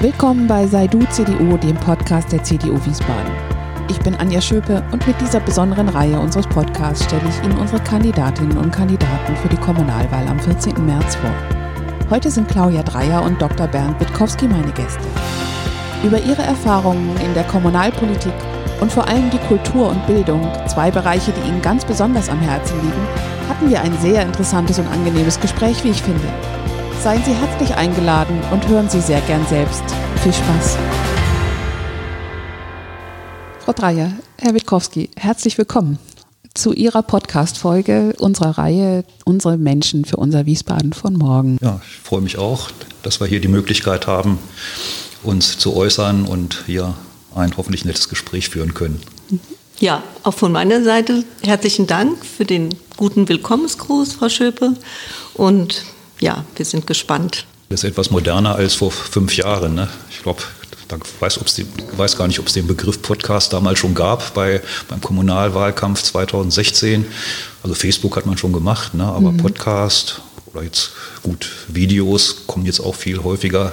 Willkommen bei Sei du CDU, dem Podcast der CDU Wiesbaden. Ich bin Anja Schöpe und mit dieser besonderen Reihe unseres Podcasts stelle ich Ihnen unsere Kandidatinnen und Kandidaten für die Kommunalwahl am 14. März vor. Heute sind Claudia Dreyer und Dr. Bernd Witkowski meine Gäste. Über ihre Erfahrungen in der Kommunalpolitik und vor allem die Kultur und Bildung, zwei Bereiche, die Ihnen ganz besonders am Herzen liegen, hatten wir ein sehr interessantes und angenehmes Gespräch, wie ich finde. Seien Sie herzlich eingeladen und hören Sie sehr gern selbst. Viel Spaß. Frau Dreyer, Herr Witkowski, herzlich willkommen zu Ihrer Podcast-Folge unserer Reihe Unsere Menschen für unser Wiesbaden von morgen. Ja, ich freue mich auch, dass wir hier die Möglichkeit haben, uns zu äußern und hier ein hoffentlich nettes Gespräch führen können. Ja, auch von meiner Seite herzlichen Dank für den guten Willkommensgruß, Frau Schöpe. Und ja, wir sind gespannt. Das ist etwas moderner als vor fünf Jahren. Ne? Ich glaube, ich weiß, weiß, gar nicht, ob es den Begriff Podcast damals schon gab bei, beim Kommunalwahlkampf 2016. Also Facebook hat man schon gemacht, ne? aber mhm. Podcast oder jetzt gut, Videos kommen jetzt auch viel häufiger,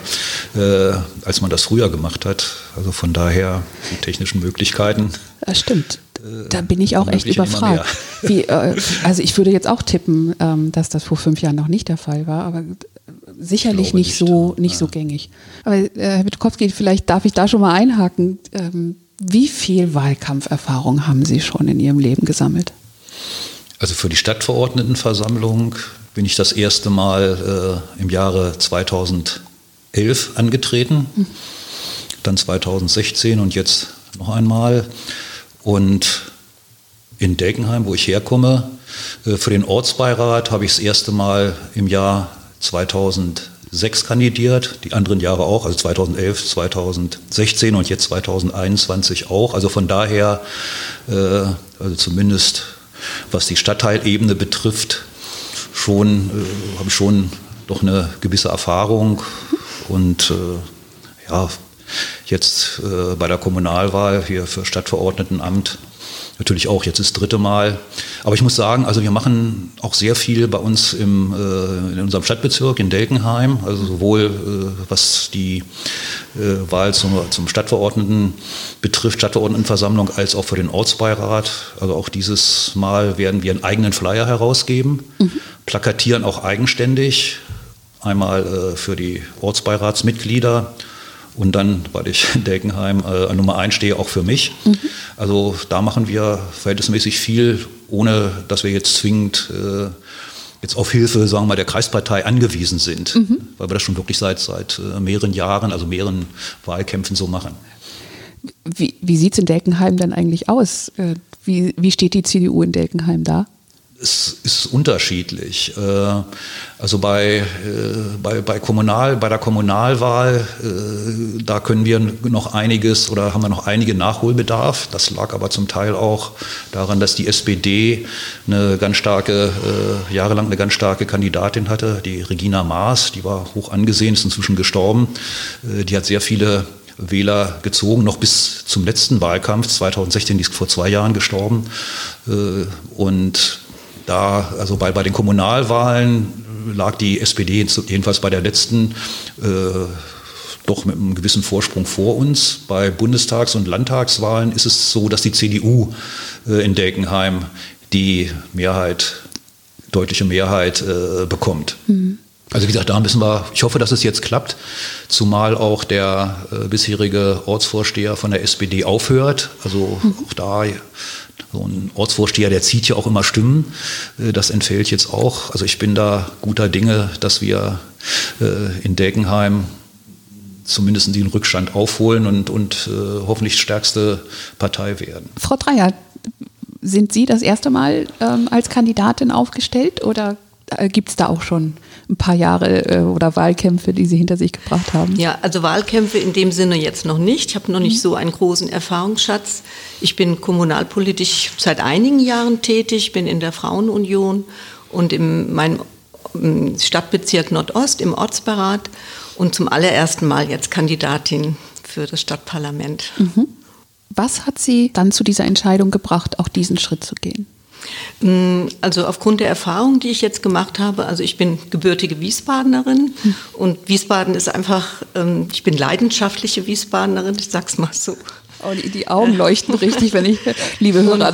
äh, als man das früher gemacht hat. Also von daher die technischen Möglichkeiten. Das stimmt. Äh, da bin ich auch echt überfragt. Wie, äh, also ich würde jetzt auch tippen, ähm, dass das vor fünf Jahren noch nicht der Fall war, aber sicherlich nicht, nicht, so nicht ja. so gängig. Aber äh, Herr Witkowski, vielleicht darf ich da schon mal einhaken. Ähm, wie viel Wahlkampferfahrung haben Sie schon in Ihrem Leben gesammelt? Also für die Stadtverordnetenversammlung bin ich das erste Mal äh, im Jahre 2011 angetreten, dann 2016 und jetzt noch einmal. Und in Delkenheim, wo ich herkomme, äh, für den Ortsbeirat habe ich das erste Mal im Jahr 2006 kandidiert, die anderen Jahre auch, also 2011, 2016 und jetzt 2021 auch. Also von daher, äh, also zumindest was die Stadtteilebene betrifft, schon, äh, habe ich schon doch eine gewisse Erfahrung. Und ja, Jetzt äh, bei der Kommunalwahl hier für Stadtverordnetenamt natürlich auch jetzt das dritte Mal. Aber ich muss sagen, also wir machen auch sehr viel bei uns im, äh, in unserem Stadtbezirk in Delkenheim, also sowohl äh, was die äh, Wahl zum, zum Stadtverordneten betrifft, Stadtverordnetenversammlung, als auch für den Ortsbeirat. Also auch dieses Mal werden wir einen eigenen Flyer herausgeben, mhm. plakatieren auch eigenständig, einmal äh, für die Ortsbeiratsmitglieder und dann, weil ich in Deckenheim äh, Nummer 1 stehe, auch für mich. Mhm. Also da machen wir verhältnismäßig viel, ohne dass wir jetzt zwingend äh, jetzt auf Hilfe, sagen wir mal, der Kreispartei angewiesen sind, mhm. weil wir das schon wirklich seit, seit äh, mehreren Jahren, also mehreren Wahlkämpfen so machen. Wie, wie sieht es in Delkenheim denn eigentlich aus? Äh, wie, wie steht die CDU in Delkenheim da? Es ist unterschiedlich. Äh, also bei, äh, bei, bei, Kommunal, bei der Kommunalwahl, äh, da können wir noch einiges oder haben wir noch einige Nachholbedarf. Das lag aber zum Teil auch daran, dass die SPD eine ganz starke, jahrelang eine ganz starke Kandidatin hatte, die Regina Maas, die war hoch angesehen, ist inzwischen gestorben. Die hat sehr viele Wähler gezogen, noch bis zum letzten Wahlkampf 2016, die ist vor zwei Jahren gestorben. Und da, also bei, bei den Kommunalwahlen lag die SPD jedenfalls bei der letzten äh, doch mit einem gewissen Vorsprung vor uns. Bei Bundestags- und Landtagswahlen ist es so, dass die CDU äh, in Delkenheim die Mehrheit, deutliche Mehrheit äh, bekommt. Mhm. Also wie gesagt, da müssen wir, ich hoffe, dass es jetzt klappt, zumal auch der äh, bisherige Ortsvorsteher von der SPD aufhört. Also mhm. auch da so ein Ortsvorsteher, der zieht ja auch immer Stimmen. Äh, das entfällt jetzt auch. Also ich bin da guter Dinge, dass wir äh, in Deckenheim zumindest den Rückstand aufholen und, und äh, hoffentlich stärkste Partei werden. Frau Dreier, sind Sie das erste Mal ähm, als Kandidatin aufgestellt oder gibt es da auch schon ein paar Jahre äh, oder Wahlkämpfe, die Sie hinter sich gebracht haben? Ja, also Wahlkämpfe in dem Sinne jetzt noch nicht. Ich habe noch nicht mhm. so einen großen Erfahrungsschatz. Ich bin kommunalpolitisch seit einigen Jahren tätig, bin in der Frauenunion und in meinem Stadtbezirk Nordost im Ortsberat und zum allerersten Mal jetzt Kandidatin für das Stadtparlament. Mhm. Was hat Sie dann zu dieser Entscheidung gebracht, auch diesen Schritt zu gehen? Mm, also aufgrund der Erfahrung, die ich jetzt gemacht habe, also ich bin gebürtige Wiesbadenerin hm. und Wiesbaden ist einfach, ähm, ich bin leidenschaftliche Wiesbadenerin, ich sag's mal so. Oh, die, die Augen leuchten richtig, wenn ich, liebe Hörer.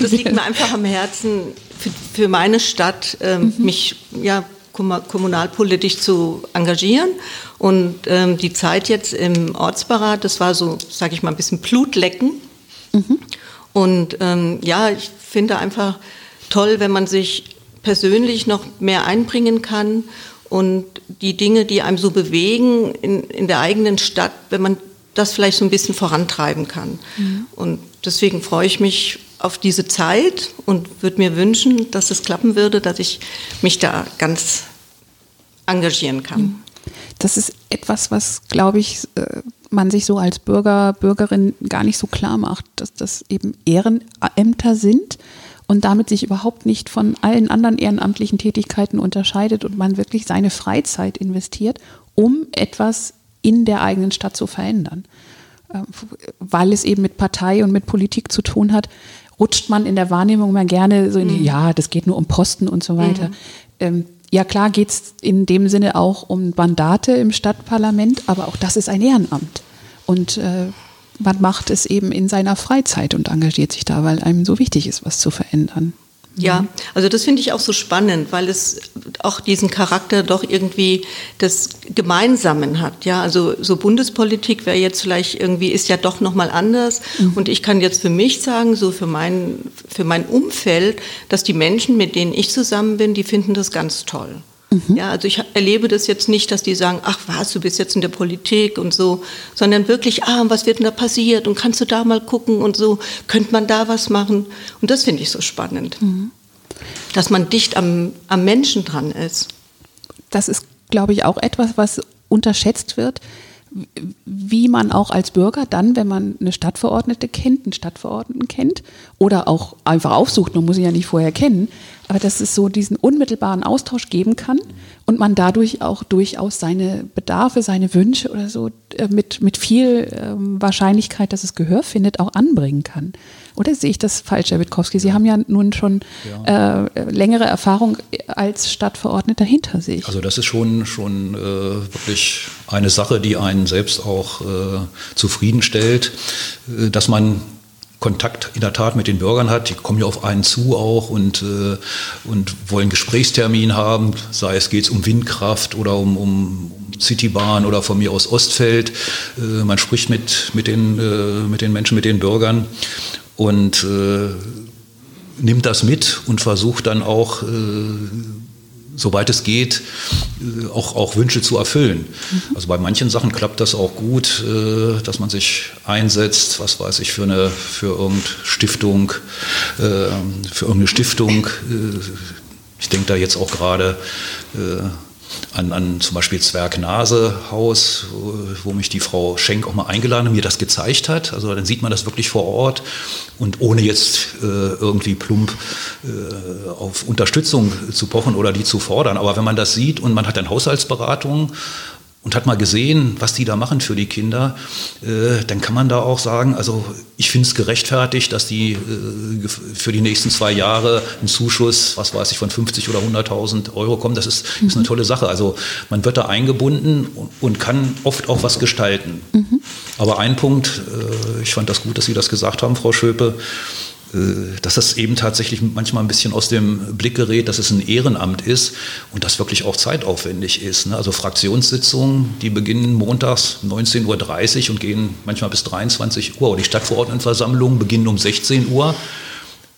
Das liegt mir einfach am Herzen, für, für meine Stadt ähm, mhm. mich ja, kommunalpolitisch zu engagieren. Und ähm, die Zeit jetzt im Ortsberat, das war so, sage ich mal, ein bisschen Blutlecken. Mhm. Und ähm, ja, ich finde einfach toll, wenn man sich persönlich noch mehr einbringen kann und die Dinge, die einem so bewegen in, in der eigenen Stadt, wenn man das vielleicht so ein bisschen vorantreiben kann. Mhm. Und deswegen freue ich mich auf diese Zeit und würde mir wünschen, dass es klappen würde, dass ich mich da ganz engagieren kann. Mhm. Das ist etwas, was, glaube ich, äh, man sich so als Bürger, Bürgerin gar nicht so klar macht, dass das eben Ehrenämter sind und damit sich überhaupt nicht von allen anderen ehrenamtlichen Tätigkeiten unterscheidet und man wirklich seine Freizeit investiert, um etwas in der eigenen Stadt zu verändern. Ähm, weil es eben mit Partei und mit Politik zu tun hat, rutscht man in der Wahrnehmung mal gerne so in die, mhm. ja, das geht nur um Posten und so weiter. Mhm. Ähm, ja, klar geht es in dem Sinne auch um Mandate im Stadtparlament, aber auch das ist ein Ehrenamt. Und äh, man macht es eben in seiner Freizeit und engagiert sich da, weil einem so wichtig ist, was zu verändern. Ja, mhm. also das finde ich auch so spannend, weil es auch diesen Charakter doch irgendwie des Gemeinsamen hat. Ja, also so Bundespolitik wäre jetzt vielleicht irgendwie ist ja doch noch mal anders. Mhm. Und ich kann jetzt für mich sagen, so für mein für mein Umfeld, dass die Menschen, mit denen ich zusammen bin, die finden das ganz toll. Mhm. Ja, also ich erlebe das jetzt nicht, dass die sagen, ach was, du bist jetzt in der Politik und so, sondern wirklich, ah, was wird denn da passiert und kannst du da mal gucken und so, könnte man da was machen? Und das finde ich so spannend, mhm. dass man dicht am, am Menschen dran ist. Das ist, glaube ich, auch etwas, was unterschätzt wird, wie man auch als Bürger dann, wenn man eine Stadtverordnete kennt, einen Stadtverordneten kennt oder auch einfach aufsucht, man muss ihn ja nicht vorher kennen, aber dass es so diesen unmittelbaren Austausch geben kann und man dadurch auch durchaus seine Bedarfe, seine Wünsche oder so äh, mit, mit viel ähm, Wahrscheinlichkeit, dass es Gehör findet, auch anbringen kann. Oder sehe ich das falsch, Herr Witkowski? Sie haben ja nun schon ja. Äh, längere Erfahrung als Stadtverordneter hinter sich. Also das ist schon, schon äh, wirklich eine Sache, die einen selbst auch äh, zufriedenstellt, äh, dass man Kontakt in der Tat mit den Bürgern hat. Die kommen ja auf einen zu auch und, äh, und wollen Gesprächstermin haben, sei es geht um Windkraft oder um, um Citybahn oder von mir aus Ostfeld. Äh, man spricht mit, mit, den, äh, mit den Menschen, mit den Bürgern und äh, nimmt das mit und versucht dann auch äh, soweit es geht, äh, auch, auch Wünsche zu erfüllen. Mhm. Also bei manchen Sachen klappt das auch gut, äh, dass man sich einsetzt, was weiß ich, für eine für irgendeine Stiftung, äh, für irgendeine Stiftung. Ich denke da jetzt auch gerade an, an zum Beispiel Zwerg-Nase-Haus, wo, mich die Frau Schenk auch mal eingeladen und mir das gezeigt hat. Also dann sieht man das wirklich vor Ort und ohne jetzt äh, irgendwie plump äh, auf Unterstützung zu pochen oder die zu fordern. Aber wenn man das sieht und man hat dann Haushaltsberatung und hat mal gesehen, was die da machen für die Kinder, äh, dann kann man da auch sagen, also ich finde es gerechtfertigt, dass die äh, für die nächsten zwei Jahre ein Zuschuss, was weiß ich, von 50 oder 100.000 Euro kommt. Das ist, mhm. ist eine tolle Sache. Also man wird da eingebunden und, und kann oft auch was gestalten. Mhm. Aber ein Punkt, äh, ich fand das gut, dass Sie das gesagt haben, Frau Schöpe, dass das eben tatsächlich manchmal ein bisschen aus dem Blick gerät, dass es ein Ehrenamt ist und das wirklich auch zeitaufwendig ist. Ne? Also Fraktionssitzungen, die beginnen montags 19.30 Uhr und gehen manchmal bis 23 Uhr. Die Stadtverordnetenversammlungen beginnen um 16 Uhr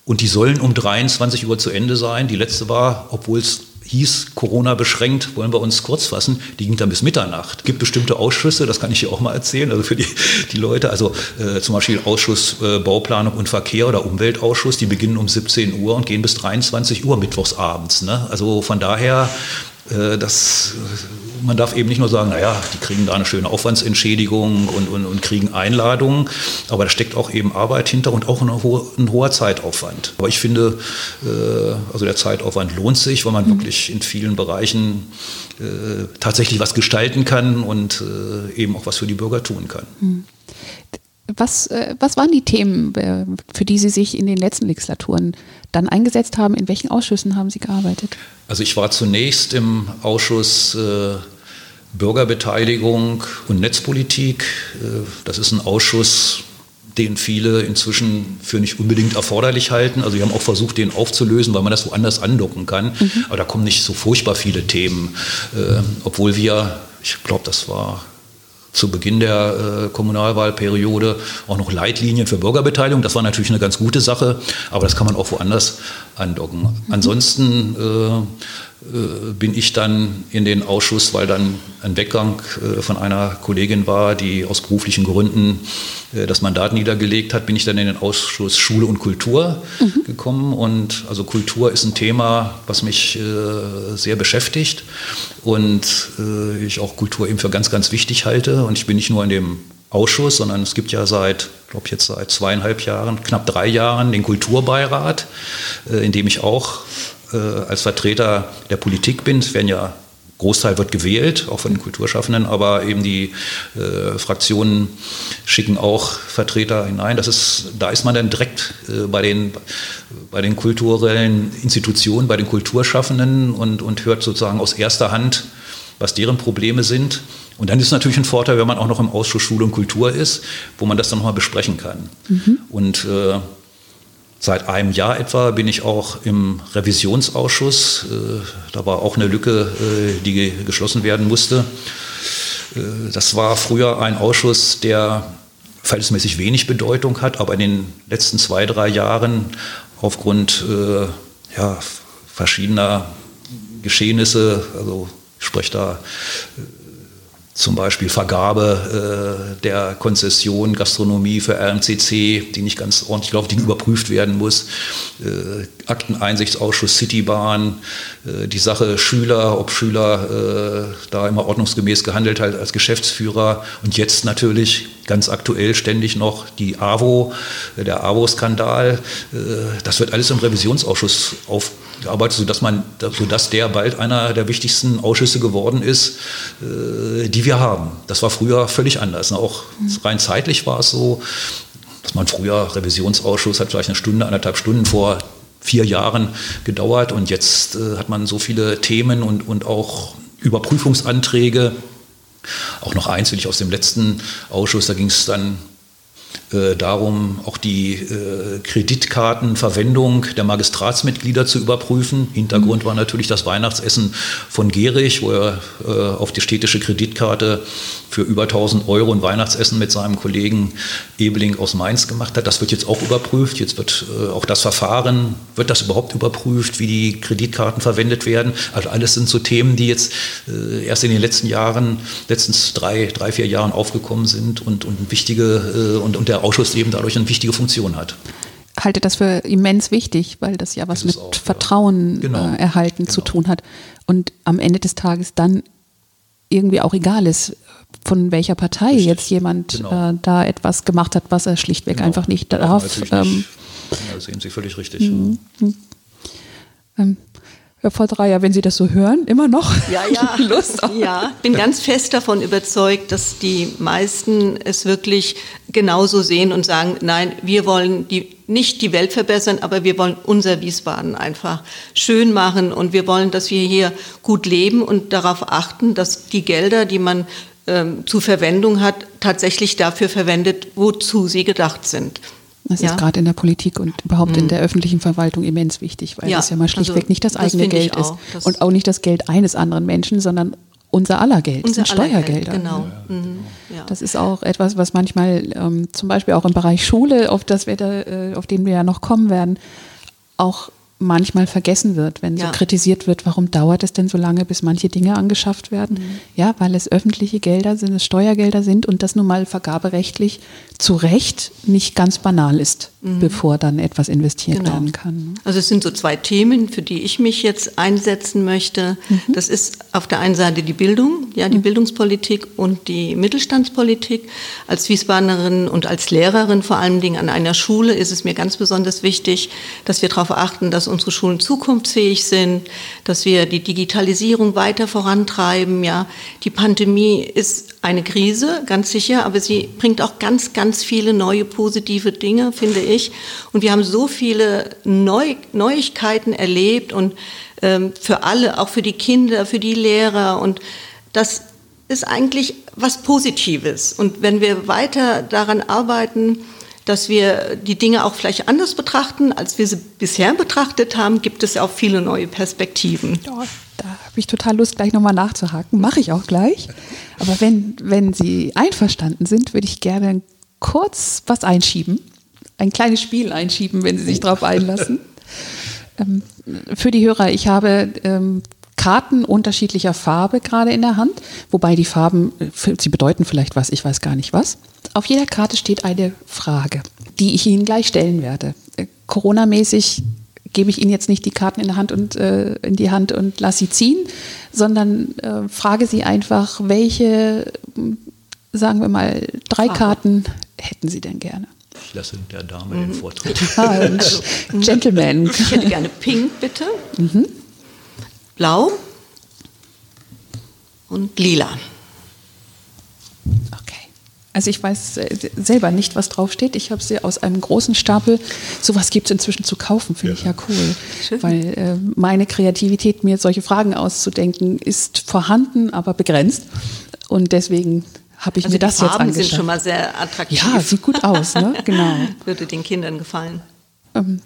und die sollen um 23 Uhr zu Ende sein. Die letzte war, obwohl es hieß, Corona beschränkt, wollen wir uns kurz fassen, die ging dann bis Mitternacht. Gibt bestimmte Ausschüsse, das kann ich hier auch mal erzählen, also für die, die Leute, also äh, zum Beispiel Ausschuss äh, Bauplanung und Verkehr oder Umweltausschuss, die beginnen um 17 Uhr und gehen bis 23 Uhr mittwochsabends. Ne? Also von daher, äh, das man darf eben nicht nur sagen, naja, die kriegen da eine schöne Aufwandsentschädigung und, und, und kriegen Einladungen, aber da steckt auch eben Arbeit hinter und auch ein, hoher, ein hoher Zeitaufwand. Aber ich finde, äh, also der Zeitaufwand lohnt sich, weil man mhm. wirklich in vielen Bereichen äh, tatsächlich was gestalten kann und äh, eben auch was für die Bürger tun kann. Mhm Was, äh, was waren die Themen, äh, für die Sie sich in den letzten Legislaturen dann eingesetzt haben? In welchen Ausschüssen haben Sie gearbeitet? Also ich war zunächst im Ausschuss äh, Bürgerbeteiligung und Netzpolitik. Das ist ein Ausschuss, den viele inzwischen für nicht unbedingt erforderlich halten. Also wir haben auch versucht, den aufzulösen, weil man das woanders andocken kann. Mhm. Aber da kommen nicht so furchtbar viele Themen, äh, obwohl wir, ich glaube, das war zu Beginn der äh, Kommunalwahlperiode auch noch Leitlinien für Bürgerbeteiligung. Das war natürlich eine ganz gute Sache, aber das kann man auch woanders andocken. Ansonsten äh, äh, bin ich dann in den Ausschuss, weil dann ein Weggang äh, von einer Kollegin war, die aus beruflichen Gründen äh, das Mandat niedergelegt hat, bin ich dann in den Ausschuss Schule und Kultur mhm. gekommen. Und also Kultur ist ein Thema, was mich sehr beschäftigt und ich auch Kultur eben für ganz, ganz wichtig halte. Und ich bin nicht nur in dem Ausschuss, sondern es gibt ja seit, glaube jetzt seit zweieinhalb Jahren, knapp drei Jahren den Kulturbeirat, in dem ich auch äh, als Vertreter der Politik bin. Es werden ja Großteil wird gewählt, auch von den Kulturschaffenden, aber eben die äh, Fraktionen schicken auch Vertreter hinein. Das ist, da ist man dann direkt äh, bei, den, bei den kulturellen Institutionen, bei den Kulturschaffenden und, und hört sozusagen aus erster Hand, was deren Probleme sind. Und dann ist es natürlich ein Vorteil, wenn man auch noch im Ausschuss Schule und Kultur ist, wo man das dann nochmal besprechen kann. Mhm. Und äh, Seit einem Jahr etwa bin ich auch im Revisionsausschuss. Äh, da war auch eine Lücke, äh, die geschlossen werden musste. Äh, das war früher ein Ausschuss, der verhältnismäßig wenig Bedeutung hat, aber in den letzten zwei, drei Jahren aufgrund ja, verschiedener Geschehnisse, also ich spreche da zum Beispiel Vergabe äh, der Konzession Gastronomie für RMCC, die nicht ganz ordentlich läuft, die überprüft werden muss, äh, Akteneinsichtsausschuss Citybahn, äh, die Sache Schüler, ob Schüler äh, da immer ordnungsgemäß gehandelt hat als Geschäftsführer und jetzt natürlich ganz aktuell ständig noch die AWO, äh, der AWO-Skandal. Äh, das wird alles im Revisionsausschuss aufgearbeitet, sodass, man, sodass der bald einer der wichtigsten Ausschüsse geworden ist, äh, die wir haben. Das war früher völlig anders. Auch rein zeitlich war es so, dass man früher Revisionsausschuss hat vielleicht eine Stunde, anderthalb Stunden vor vier Jahren gedauert und jetzt hat man so viele Themen und, und auch Überprüfungsanträge auch noch eins will ich aus dem letzten Ausschuss, da ging es dann äh, darum, auch die äh, Kreditkartenverwendung der Magistratsmitglieder zu überprüfen. Hintergrund war natürlich das Weihnachtsessen von Gehrig, wo er äh, auf die städtische Kreditkarte für über 1000 Euro ein Weihnachtsessen mit seinem Kollegen Ebeling aus Mainz gemacht hat. Das wird jetzt auch überprüft. Jetzt wird äh, auch das Verfahren, wird das überhaupt überprüft, wie die Kreditkarten verwendet werden. Also alles sind so Themen, die jetzt äh, erst in den letzten Jahren, letztens drei, drei vier Jahren aufgekommen sind und, und wichtige und, und der Ausschuss eben dadurch eine wichtige Funktion hat halte das für immens wichtig, weil das ja was mit auch, Vertrauen ja. genau. äh, erhalten genau. zu tun hat. Und am Ende des Tages dann irgendwie auch egal ist, von welcher Partei Richtig. jetzt jemand genau. äh, da etwas gemacht hat, was er schlichtweg genau. einfach nicht darf. Ja, ähm, ja, sehen Sie völlig richtig. Mhm. Ähm, Herr Frau Dreier, wenn Sie das so hören, immer noch ja, ja. Lust auf. Ja, bin ganz fest davon überzeugt, dass die meisten es wirklich genauso sehen und sagen, nein, wir wollen die, nicht die Welt verbessern, aber wir wollen unser Wiesbaden einfach schön machen und wir wollen, dass wir hier gut leben und darauf achten, dass die Gelder, die man ähm, zur Verwendung hat, tatsächlich dafür verwendet, wozu sie gedacht sind. Das ja. ist gerade in der Politik und überhaupt mhm. in der öffentlichen Verwaltung immens wichtig, weil ja. das ja mal schlichtweg also, nicht das eigene das Geld ist das und auch nicht das Geld eines anderen Menschen, sondern unser aller Geld, unser sind Steuergelder. Geld, genau. Mhm. Ja. Das ist auch etwas, was manchmal ähm, zum Beispiel auch im Bereich Schule, auf das wir da, äh, auf den wir ja noch kommen werden, auch manchmal vergessen wird, wenn ja. so kritisiert wird, warum dauert es denn so lange, bis manche Dinge angeschafft werden? Mhm. Ja, weil es öffentliche Gelder sind, es Steuergelder sind und das nun mal vergaberechtlich zu Recht nicht ganz banal ist, mhm. bevor dann etwas investiert genau. werden kann. Ne? Also es sind so zwei Themen, für die ich mich jetzt einsetzen möchte. Mhm. Das ist auf der einen Seite die Bildung, ja, die mhm. Bildungspolitik und die Mittelstandspolitik. Als Wiesbadenerin und als Lehrerin vor allen Dingen an einer Schule ist es mir ganz besonders wichtig, dass wir darauf achten, dass dass unsere Schulen zukunftsfähig sind, dass wir die Digitalisierung weiter vorantreiben. Ja, die Pandemie ist eine Krise, ganz sicher, aber sie bringt auch ganz, ganz viele neue positive Dinge, finde ich. Und wir haben so viele Neu Neuigkeiten erlebt und ähm, für alle, auch für die Kinder, für die Lehrer und das ist eigentlich was Positives. Und wenn wir weiter daran arbeiten, dass wir die Dinge auch vielleicht anders betrachten, als wir sie bisher betrachtet haben, gibt es auch viele neue Perspektiven. Ja, da habe ich total Lust, gleich nochmal nachzuhaken. Mache ich auch gleich. Aber wenn, wenn Sie einverstanden sind, würde ich gerne kurz was einschieben. Ein kleines Spiel einschieben, wenn Sie sich darauf einlassen. Ähm, für die Hörer, ich habe ähm, Karten unterschiedlicher Farbe gerade in der Hand, wobei die Farben, äh, sie bedeuten vielleicht was, ich weiß gar nicht was. Auf jeder Karte steht eine Frage, die ich Ihnen gleich stellen werde. Äh, Corona-mäßig gebe ich Ihnen jetzt nicht die Karten in, der Hand und, äh, in die Hand und lasse sie ziehen, sondern äh, frage Sie einfach, welche, sagen wir mal, drei. Karten hätten Sie denn gerne? Ich lasse der Dame mhm. den Vortritt. Ah, also, Gentleman. Ich hätte gerne Pink, bitte. Mhm. Blau und Lila. Okay. Also ich weiß äh, selber nicht, was draufsteht. Ich habe sie aus einem großen Stapel. Sowas gibt es inzwischen zu kaufen, finde ja. ich ja cool. Schön. Weil äh, meine Kreativität, mir solche Fragen auszudenken, ist vorhanden, aber begrenzt. Und deswegen habe ich also mir das Farben jetzt angeschaut. sind schon mal sehr attraktiv. Ja, sieht gut aus, ne? Genau. Würde den Kindern gefallen. Ähm,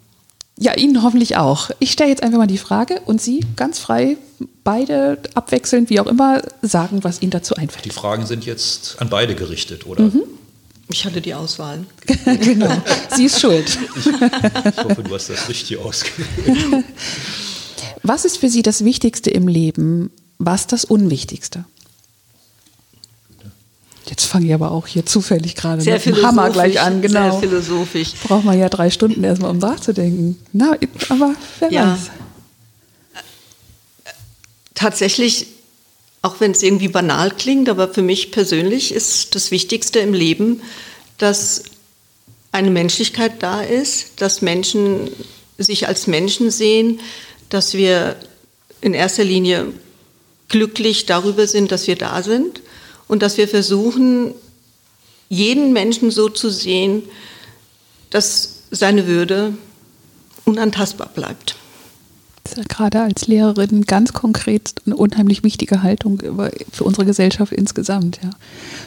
ja, Ihnen hoffentlich auch. Ich stelle jetzt einfach mal die Frage und Sie ganz frei, beide abwechselnd, wie auch immer, sagen, was Ihnen dazu einfällt. Die Fragen sind jetzt an beide gerichtet, oder? Mhm. Ich hatte die Auswahl. genau. Sie ist schuld. Ich, ich hoffe, du hast das richtig ausgewählt. Was ist für Sie das Wichtigste im Leben? Was das Unwichtigste? Jetzt fange ich aber auch hier zufällig gerade mit dem Hammer gleich an. Genau. Sehr philosophisch. Braucht man ja drei Stunden erstmal, um nachzudenken. Na, aber wer ja. weiß. Tatsächlich, auch wenn es irgendwie banal klingt, aber für mich persönlich ist das Wichtigste im Leben, dass eine Menschlichkeit da ist, dass Menschen sich als Menschen sehen, dass wir in erster Linie glücklich darüber sind, dass wir da sind und dass wir versuchen, jeden Menschen so zu sehen, dass seine Würde unantastbar bleibt. Das ist ja gerade als Lehrerin ganz konkret eine unheimlich wichtige Haltung für unsere Gesellschaft insgesamt. Ja.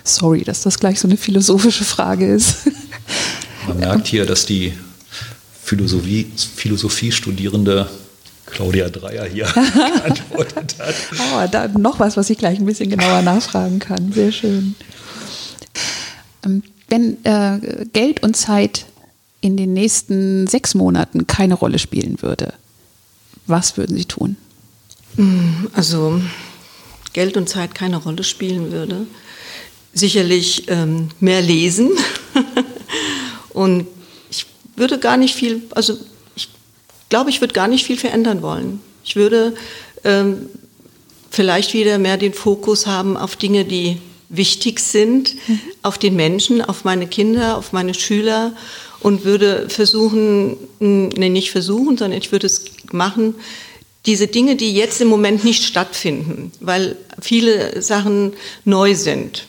Sorry, dass das gleich so eine philosophische Frage ist. Man merkt hier, dass die Philosophie, Philosophiestudierende Claudia Dreier hier geantwortet hat. Oh, da noch was, was ich gleich ein bisschen genauer nachfragen kann. Sehr schön. Ähm, wenn äh, Geld und Zeit in den nächsten sechs Monaten keine Rolle spielen würde, was würden Sie tun? Mm, also Geld und Zeit keine Rolle spielen würde. Sicherlich ähm, mehr lesen. und ich würde gar nicht viel, also glaube, ich würde gar nicht viel verändern wollen. Ich würde ähm, vielleicht wieder mehr den Fokus haben auf Dinge, die wichtig sind, mhm. auf den Menschen, auf meine Kinder, auf meine Schüler und würde versuchen, nee, nicht versuchen, sondern ich würde es machen, diese Dinge, die jetzt im Moment nicht stattfinden, weil viele Sachen neu sind.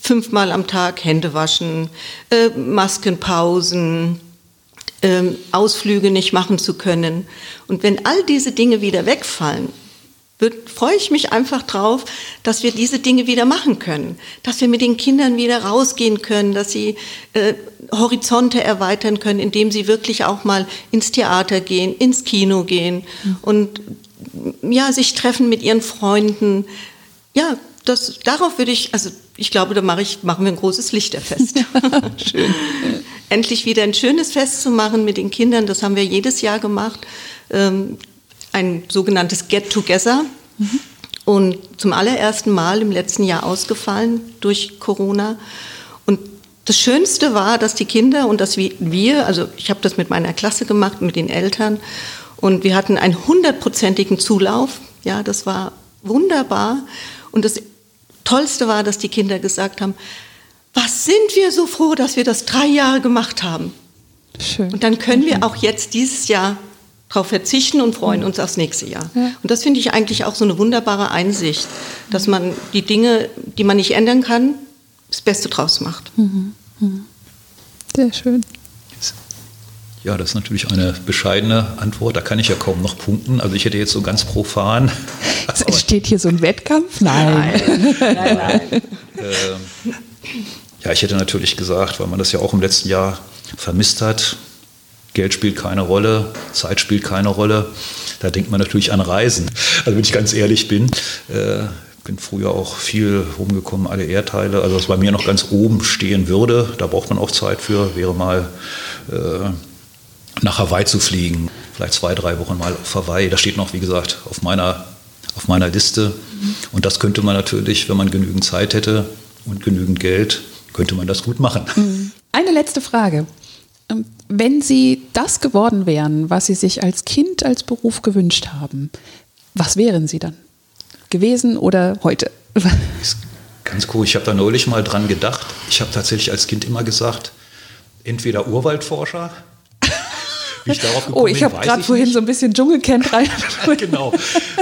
Fünfmal am Tag Hände waschen, äh, Maskenpausen, ähm, Ausflüge nicht machen zu können. Und wenn all diese Dinge wieder wegfallen, freue ich mich einfach drauf, dass wir diese Dinge wieder machen können, dass wir mit den Kindern wieder rausgehen können, dass sie äh, Horizonte erweitern können, indem sie wirklich auch mal ins Theater gehen, ins Kino gehen mhm. und ja, sich treffen mit ihren Freunden. Ja, das, darauf würde ich, also ich glaube, da mache ich, machen wir ein großes Lichterfest. Schön. Endlich wieder ein schönes Fest zu machen mit den Kindern, das haben wir jedes Jahr gemacht. Ähm, ein sogenanntes Get-Together. Mhm. Und zum allerersten Mal im letzten Jahr ausgefallen durch Corona. Und das Schönste war, dass die Kinder und dass wir, also ich habe das mit meiner Klasse gemacht, mit den Eltern, und wir hatten einen hundertprozentigen Zulauf. Ja, das war wunderbar. Und das Tollste war, dass die Kinder gesagt haben, was sind wir so froh, dass wir das drei Jahre gemacht haben. Schön. Und dann können wir auch jetzt dieses Jahr darauf verzichten und freuen uns aufs nächste Jahr. Ja. Und das finde ich eigentlich auch so eine wunderbare Einsicht, dass man die Dinge, die man nicht ändern kann, das Beste draus macht. Mhm. Mhm. Sehr schön. Ja, das ist natürlich eine bescheidene Antwort. Da kann ich ja kaum noch punkten. Also ich hätte jetzt so ganz profan. Es steht hier so ein Wettkampf? Nein. Nein, nein, nein. ähm, ja, ich hätte natürlich gesagt, weil man das ja auch im letzten Jahr vermisst hat, Geld spielt keine Rolle, Zeit spielt keine Rolle. Da denkt man natürlich an Reisen. Also wenn ich ganz ehrlich bin, äh, bin früher auch viel rumgekommen, alle Erdteile. Also was bei mir noch ganz oben stehen würde, da braucht man auch Zeit für, wäre mal äh, nach Hawaii zu fliegen. Vielleicht zwei, drei Wochen mal auf Hawaii. Das steht noch, wie gesagt, auf meiner, auf meiner Liste. Und das könnte man natürlich, wenn man genügend Zeit hätte und genügend Geld, könnte man das gut machen. Mhm. Eine letzte Frage. Ähm, wenn Sie das geworden wären, was Sie sich als Kind als Beruf gewünscht haben, was wären Sie dann? Gewesen oder heute? Ganz cool. Ich habe da neulich mal dran gedacht. Ich habe tatsächlich als Kind immer gesagt, entweder Urwaldforscher wie ich darauf gekommen oh, ich habe gerade vorhin so ein bisschen Dschungelcamp rein. genau,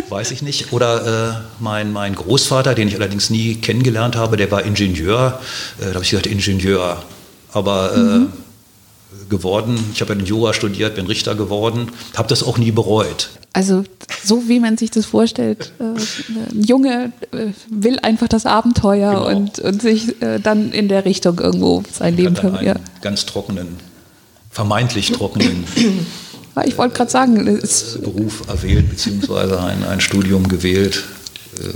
weiß ich nicht. Oder äh, mein, mein Großvater, den ich allerdings nie kennengelernt habe, der war Ingenieur. Äh, da habe ich gesagt, Ingenieur. Aber äh, mhm. geworden, ich habe ja den Jura studiert, bin Richter geworden, habe das auch nie bereut. Also so wie man sich das vorstellt, äh, ein Junge äh, will einfach das Abenteuer genau. und, und sich dann in der Richtung irgendwo sein Leben verwirrt. Ganz trockenen vermeintlich trockenen ich wollte gerade sagen, äh, Beruf erwählt, beziehungsweise ein, ein Studium gewählt, äh,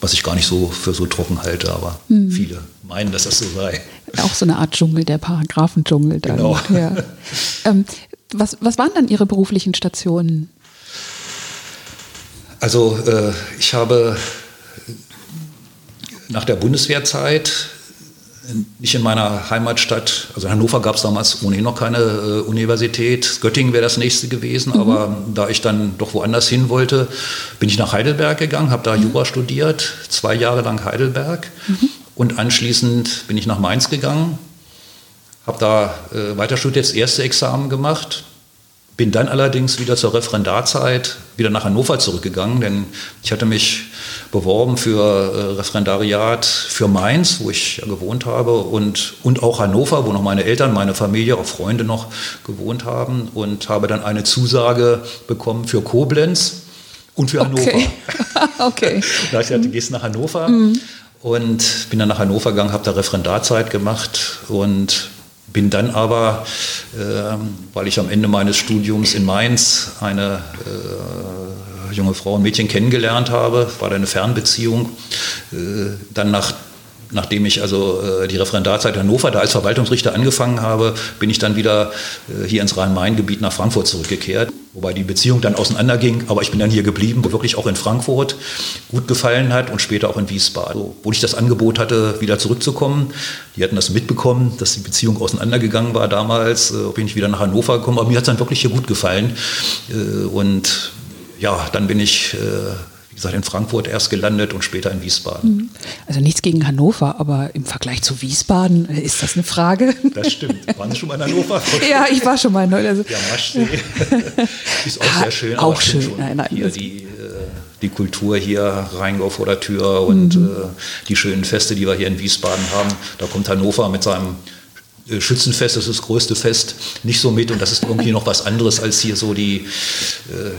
was ich gar nicht so für so trocken halte, aber hm. viele meinen, dass das so sei. Auch so eine Art Dschungel, der Paragraphendschungel. Dann. Genau. Ja. Ähm, was, was waren dann Ihre beruflichen Stationen? Also äh, ich habe nach der Bundeswehrzeit nicht in meiner Heimatstadt, also in Hannover gab es damals ohnehin noch keine äh, Universität, Göttingen wäre das nächste gewesen, mhm. aber da ich dann doch woanders hin wollte, bin ich nach Heidelberg gegangen, habe da mhm. Jura studiert, zwei Jahre lang Heidelberg mhm. und anschließend bin ich nach Mainz gegangen, habe da äh, weiter studiert, das erste Examen gemacht, bin dann allerdings wieder zur Referendarzeit wieder nach Hannover zurückgegangen, denn ich hatte mich beworben für äh, Referendariat für Mainz, wo ich ja gewohnt habe, und, und auch Hannover, wo noch meine Eltern, meine Familie, auch Freunde noch gewohnt haben und habe dann eine Zusage bekommen für Koblenz und für Hannover. Okay. okay. da ich dachte, du gehst nach Hannover mhm. und bin dann nach Hannover gegangen, habe da Referendarzeit gemacht und bin dann aber, äh, weil ich am Ende meines Studiums in Mainz eine äh, junge Frau und Mädchen kennengelernt habe, war da eine Fernbeziehung, äh, dann nach nachdem ich also äh, die Referendarzeit in Hannover da als Verwaltungsrichter angefangen habe, bin ich dann wieder äh, hier ins Rhein-Main-Gebiet nach Frankfurt zurückgekehrt. Wobei die Beziehung dann auseinanderging, aber ich bin dann hier geblieben, wo wirklich auch in Frankfurt gut gefallen hat und später auch in Wiesbaden. So, wo ich das Angebot hatte, wieder zurückzukommen. Die hatten das mitbekommen, dass die Beziehung auseinandergegangen war damals, äh, bin ich wieder nach Hannover gekommen. Aber mir hat es dann wirklich hier gut gefallen. Äh, und ja, dann bin ich äh, gesagt, in Frankfurt erst gelandet und später in Wiesbaden. Mhm. Also nichts gegen Hannover, aber im Vergleich zu Wiesbaden äh, ist das eine Frage. Das stimmt. Waren Sie schon mal in Hannover? ja, ich war schon mal in Hannover. Also ja, Maschsee. ist auch sehr schön. Auch schön. Nein, nein, hier die, äh, die Kultur hier, Rheingau vor der Tür und mhm. äh, die schönen Feste, die wir hier in Wiesbaden haben. Da kommt Hannover mit seinem Schützenfest, das ist das größte Fest, nicht so mit und das ist irgendwie noch was anderes als hier so die äh,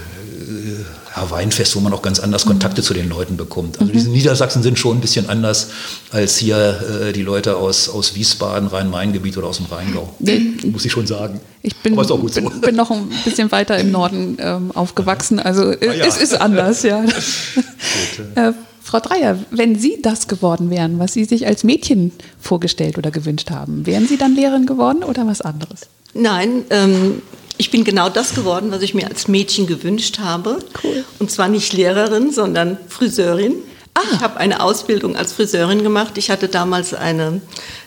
ja, Weinfest, wo man auch ganz anders Kontakte mhm. zu den Leuten bekommt. Also diese Niedersachsen sind schon ein bisschen anders als hier äh, die Leute aus, aus Wiesbaden, Rhein-Main-Gebiet oder aus dem Rheingau. Muss ich schon sagen. Ich bin, so. bin, bin noch ein bisschen weiter im Norden ähm, aufgewachsen, also ah, ja. es ist anders, ja. gut, äh, Frau Dreier, wenn Sie das geworden wären, was Sie sich als Mädchen vorgestellt oder gewünscht haben, wären Sie dann Lehrerin geworden oder was anderes? Nein, ähm, ich bin genau das geworden, was ich mir als Mädchen gewünscht habe. Cool. Und zwar nicht Lehrerin, sondern Friseurin. Ah. Ich habe eine Ausbildung als Friseurin gemacht. Ich hatte damals eine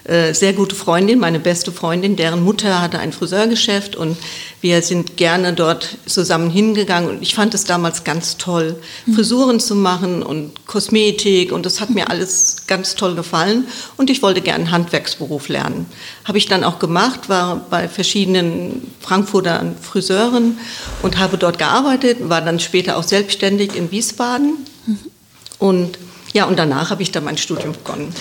äh, sehr gute Freundin, meine beste Freundin, deren Mutter hatte ein Friseurgeschäft und wir sind gerne dort zusammen hingegangen und ich fand es damals ganz toll, mhm. Frisuren zu machen und Kosmetik und das hat mir alles ganz toll gefallen und ich wollte gerne einen Handwerksberuf lernen. Habe ich dann auch gemacht, war bei verschiedenen Frankfurter Friseuren und habe dort gearbeitet, war dann später auch selbstständig in Wiesbaden. Und ja, und danach habe ich dann mein Studium begonnen.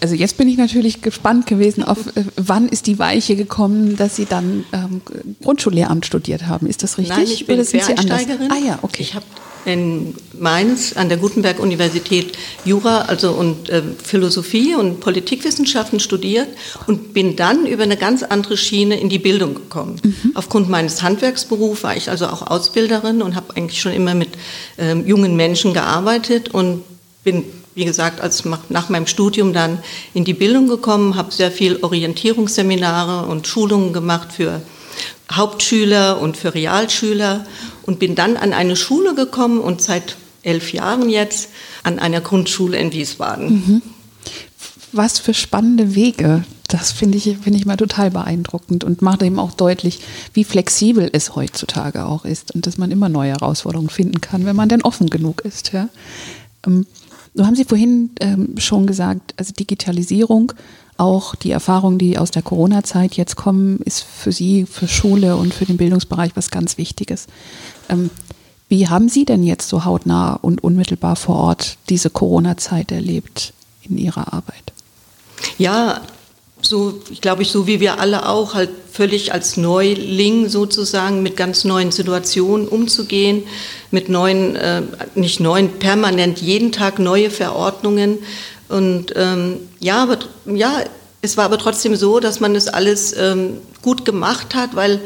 Also jetzt bin ich natürlich gespannt gewesen, auf äh, wann ist die Weiche gekommen, dass Sie dann ähm, Grundschullehramt studiert haben. Ist das richtig? Nein, ich bin Quereinsteigerin. Ah ja, okay. Ich habe in Mainz an der Gutenberg-Universität Jura also und äh, Philosophie und Politikwissenschaften studiert und bin dann über eine ganz andere Schiene in die Bildung gekommen. Mhm. Aufgrund meines Handwerksberufs war ich also auch Ausbilderin und habe eigentlich schon immer mit äh, jungen Menschen gearbeitet und bin, wie gesagt, als nach meinem Studium dann in die Bildung gekommen, habe sehr viel Orientierungsseminare und Schulungen gemacht für Hauptschüler und für Realschüler und bin dann an eine Schule gekommen und seit elf Jahren jetzt an einer Grundschule in Wiesbaden. Mhm. Was für spannende Wege. Das finde ich, finde ich mal total beeindruckend und macht eben auch deutlich, wie flexibel es heutzutage auch ist und dass man immer neue Herausforderungen finden kann, wenn man denn offen genug ist. Ja. So haben Sie vorhin ähm, schon gesagt, also Digitalisierung, auch die Erfahrungen, die aus der Corona-Zeit jetzt kommen, ist für Sie, für Schule und für den Bildungsbereich was ganz Wichtiges. Ähm, wie haben Sie denn jetzt so hautnah und unmittelbar vor Ort diese Corona-Zeit erlebt in Ihrer Arbeit? Ja, so, ich glaube ich, so wie wir alle auch, halt völlig als Neuling sozusagen mit ganz neuen Situationen umzugehen, mit neuen, äh, nicht neuen, permanent jeden Tag neue Verordnungen. Und ähm, ja, aber, ja, es war aber trotzdem so, dass man es alles ähm, gut gemacht hat, weil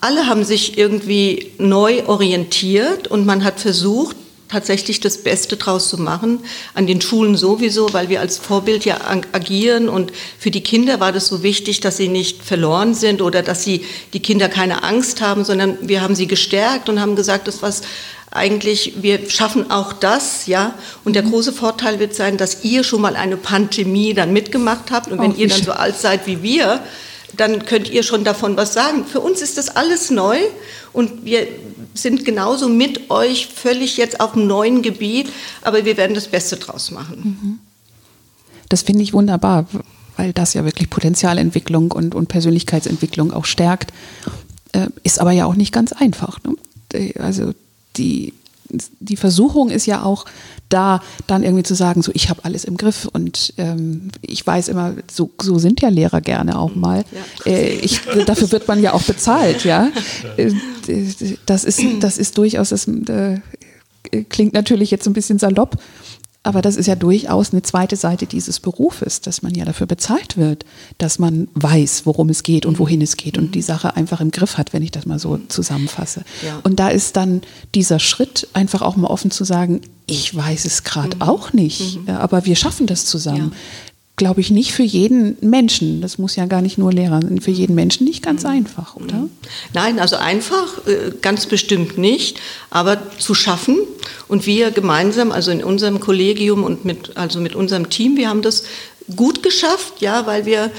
alle haben sich irgendwie neu orientiert und man hat versucht, tatsächlich das Beste draus zu machen. An den Schulen sowieso, weil wir als Vorbild ja agieren und für die Kinder war das so wichtig, dass sie nicht verloren sind oder dass sie die Kinder keine Angst haben, sondern wir haben sie gestärkt und haben gesagt, das was eigentlich, wir schaffen auch das, ja. Und der mhm. große Vorteil wird sein, dass ihr schon mal eine Pandemie dann mitgemacht habt und wenn oh, ihr dann so alt seid wie wir, dann könnt ihr schon davon was sagen. Für uns ist das alles neu und wir sind genauso mit euch völlig jetzt auf einem neuen Gebiet, aber wir werden das Beste draus machen. Mhm. Das finde ich wunderbar, weil das ja wirklich Potenzialentwicklung und, und Persönlichkeitsentwicklung auch stärkt. Äh, ist aber ja auch nicht ganz einfach. Ne? Also die, die Versuchung ist ja auch da, dann irgendwie zu sagen, so ich habe alles im Griff und ähm, ich weiß immer, so, so sind ja Lehrer gerne auch mal. Ja. Äh, ich, dafür wird man ja auch bezahlt, ja. Äh, das ist, das ist durchaus, das äh, klingt natürlich jetzt ein bisschen salopp, aber das ist ja durchaus eine zweite Seite dieses Berufes, dass man ja dafür bezahlt wird, dass man weiß, worum es geht und wohin es geht und die Sache einfach im Griff hat, wenn ich das mal so zusammenfasse. Ja. Und da ist dann dieser Schritt, einfach auch mal offen zu sagen, ich weiß es gerade mhm. auch nicht, mhm. aber wir schaffen das zusammen. Ja glaube ich, nicht für jeden Menschen, das muss ja gar nicht nur Lehrer sein, für jeden Menschen nicht ganz einfach, oder? Nein, also einfach äh, ganz bestimmt nicht, aber zu schaffen und wir gemeinsam, also in unserem Kollegium und mit, also mit unserem Team, wir haben das gut geschafft, ja, weil wir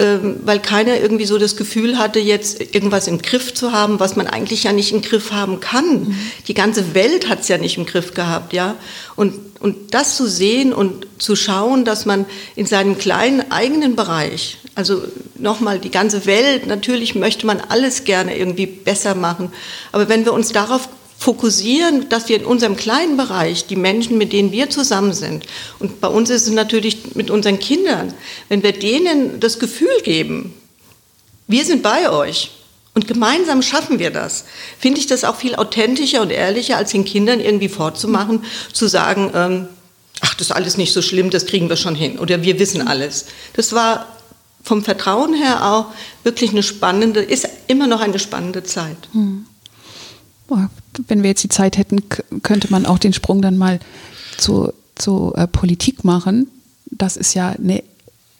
ähm, weil keiner irgendwie so das Gefühl hatte, jetzt irgendwas im Griff zu haben, was man eigentlich ja nicht im Griff haben kann. Mhm. Die ganze Welt hat es ja nicht im Griff gehabt, ja. Und, und das zu sehen und zu schauen, dass man in seinem kleinen eigenen Bereich, also nochmal die ganze Welt, natürlich möchte man alles gerne irgendwie besser machen, aber wenn wir uns darauf fokussieren, dass wir in unserem kleinen Bereich die Menschen, mit denen wir zusammen sind, und bei uns ist es natürlich mit unseren Kindern, wenn wir denen das Gefühl geben, wir sind bei euch und gemeinsam schaffen wir das, finde ich das auch viel authentischer und ehrlicher, als den Kindern irgendwie vorzumachen, zu sagen, ähm, ach, das ist alles nicht so schlimm, das kriegen wir schon hin oder wir wissen alles. Das war vom Vertrauen her auch wirklich eine spannende, ist immer noch eine spannende Zeit. Hm wenn wir jetzt die Zeit hätten, könnte man auch den Sprung dann mal zu, zu äh, Politik machen. Das ist ja eine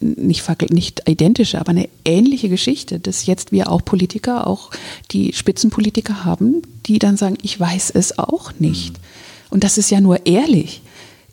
nicht, nicht identische, aber eine ähnliche Geschichte, dass jetzt wir auch Politiker, auch die Spitzenpolitiker haben, die dann sagen, ich weiß es auch nicht. Mhm. Und das ist ja nur ehrlich.